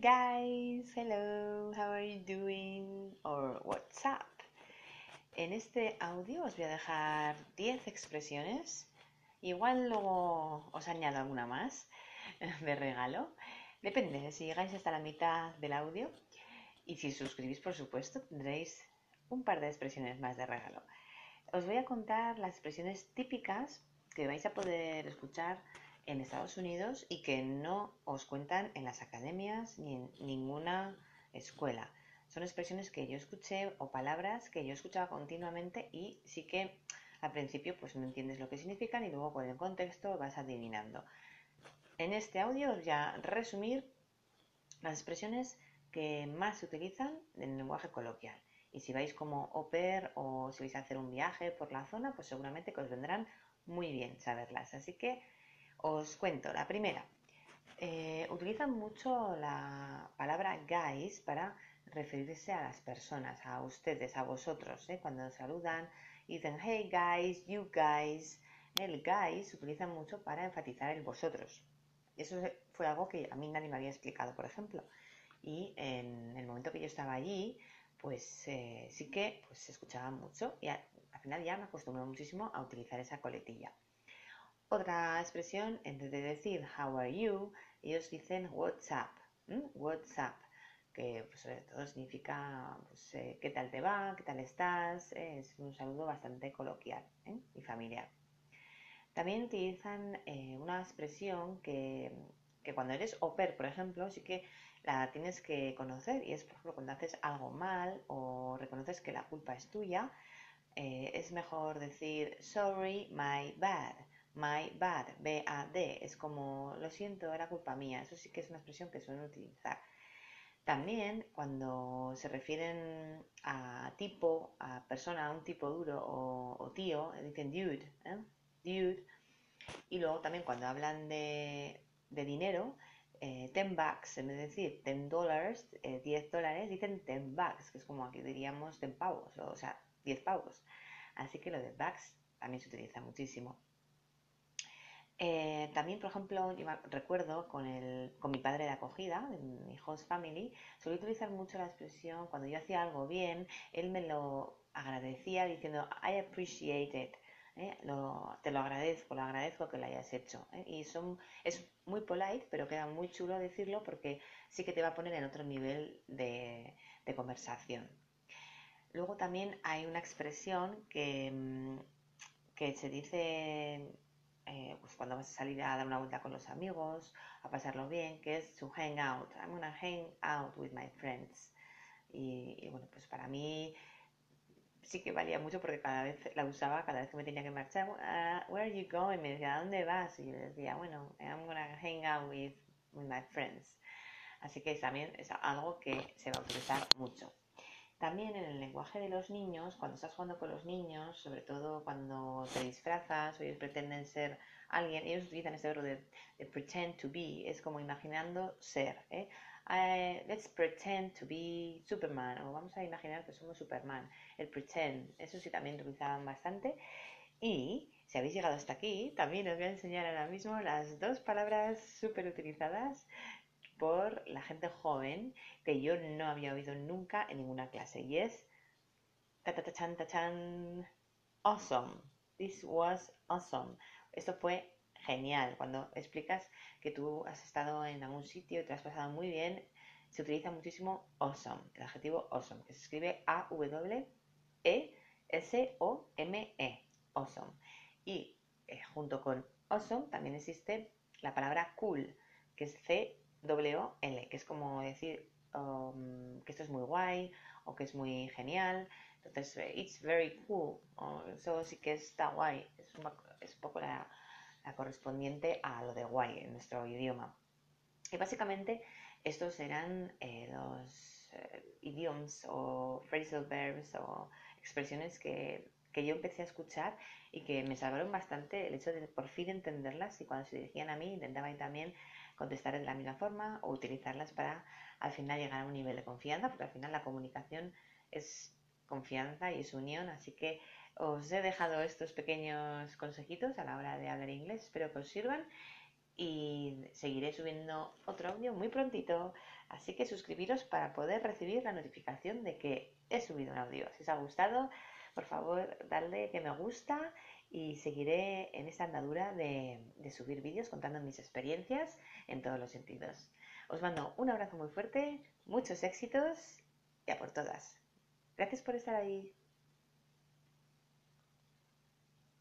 guys, hello, how are you doing? Or what's up? En este audio os voy a dejar 10 expresiones. Igual luego os añado alguna más de regalo. Depende, si llegáis hasta la mitad del audio y si suscribís, por supuesto, tendréis un par de expresiones más de regalo. Os voy a contar las expresiones típicas que vais a poder escuchar en Estados Unidos y que no os cuentan en las academias ni en ninguna escuela. Son expresiones que yo escuché o palabras que yo escuchaba continuamente y sí que al principio pues no entiendes lo que significan y luego con el contexto vas adivinando. En este audio os voy a resumir las expresiones que más se utilizan en el lenguaje coloquial. Y si vais como au pair o si vais a hacer un viaje por la zona, pues seguramente que os vendrán muy bien saberlas. Así que os cuento, la primera. Eh, utilizan mucho la palabra guys para referirse a las personas, a ustedes, a vosotros, ¿eh? cuando saludan y dicen hey guys, you guys. El guys se utiliza mucho para enfatizar el vosotros. Eso fue algo que a mí nadie me había explicado, por ejemplo. Y en el momento que yo estaba allí, pues eh, sí que pues, se escuchaba mucho y al final ya me acostumbré muchísimo a utilizar esa coletilla. Otra expresión, en vez de decir how are you, ellos dicen what's up, what's up, que pues, sobre todo significa pues, eh, qué tal te va, qué tal estás, eh, es un saludo bastante coloquial ¿eh? y familiar. También utilizan una expresión que, que, cuando eres au por ejemplo, sí que la tienes que conocer y es, por ejemplo, cuando haces algo mal o reconoces que la culpa es tuya, es mejor decir sorry, my bad My bad, B-A-D, es como lo siento, era culpa mía. Eso sí que es una expresión que suelen utilizar. También cuando se refieren a tipo, a persona, a un tipo duro o, tío, dicen dude, ¿eh? dude. Y luego también cuando hablan de, dinero, eh, 10 bucks, en vez de decir 10 dólares, 10 eh, dólares, dicen 10 bucks, que es como aquí diríamos 10 pavos, o sea, 10 pavos. Así que lo de bucks también se utiliza muchísimo. Eh, también, por ejemplo, recuerdo con, el, con mi padre de acogida, en mi host family, solía utilizar mucho la expresión cuando yo hacía algo bien, él me lo agradecía diciendo I appreciate it. ¿eh? te lo agradezco, lo agradezco que lo hayas hecho. ¿eh? Y son, es muy polite, pero queda muy chulo decirlo porque sí que te va a poner en otro nivel de, de conversación. Luego también hay una expresión que, mm, que se dice eh, pues cuando vas a salir a dar una vuelta con los amigos, a pasarlo bien, que es to hang out. I'm gonna hang out with my friends. Y, bueno, pues para mí sí que valía mucho porque cada vez la usaba, cada vez que me tenía que marchar, uh, where are you going? Me decía, ¿a dónde vas? Y yo decía, bueno, I'm gonna hang out with, with my friends. Así que también es algo que se va a utilizar mucho. También en el lenguaje de los niños, cuando estás jugando con los niños, sobre todo cuando te disfrazas o ellos pretenden ser alguien, ellos utilizan este verbo de, pretend to be, es como imaginando ser. ¿eh? let's pretend to be Superman, o vamos a imaginar que somos Superman. El pretend, eso sí también lo utilizaban bastante. Y si habéis llegado hasta aquí, también os voy a enseñar ahora mismo las dos palabras súper utilizadas por la gente joven que yo no había oído nunca en ninguna clase y es ta ta chan ta awesome. This was awesome. Esto fue genial. Cuando explicas que tú has estado en algún sitio y te has pasado muy bien, se utiliza muchísimo awesome, el adjetivo awesome, que se escribe A-W-E-S-O-M-E, -E, awesome. Y eh, junto con awesome también existe la palabra cool, que es C W-L, que es como decir um, que esto es muy guay o que es muy genial. Entonces, it's very cool. eso sí que está guay. Es, un poco la, correspondiente a lo de guay en nuestro idioma. Y básicamente estos serán eh, los eh, idioms o phrasal verbs o expresiones que, que, yo empecé a escuchar y que me salvaron bastante el hecho de por fin entenderlas y cuando se dirigían a mí intentaba también contestar de la misma forma o utilizarlas para al final llegar a un nivel de confianza, porque al final la comunicación es confianza y es unión, así que os he dejado estos pequeños consejitos a la hora de hablar inglés, espero que os sirvan y seguiré subiendo otro audio muy prontito. Así que suscribiros para poder recibir la notificación de que he subido un audio. Si os ha gustado, por favor, darle que me gusta y seguiré en esta andadura de, de subir vídeos contando mis experiencias en todos los sentidos. Os mando un abrazo muy fuerte, muchos éxitos y a por todas. Gracias por estar ahí.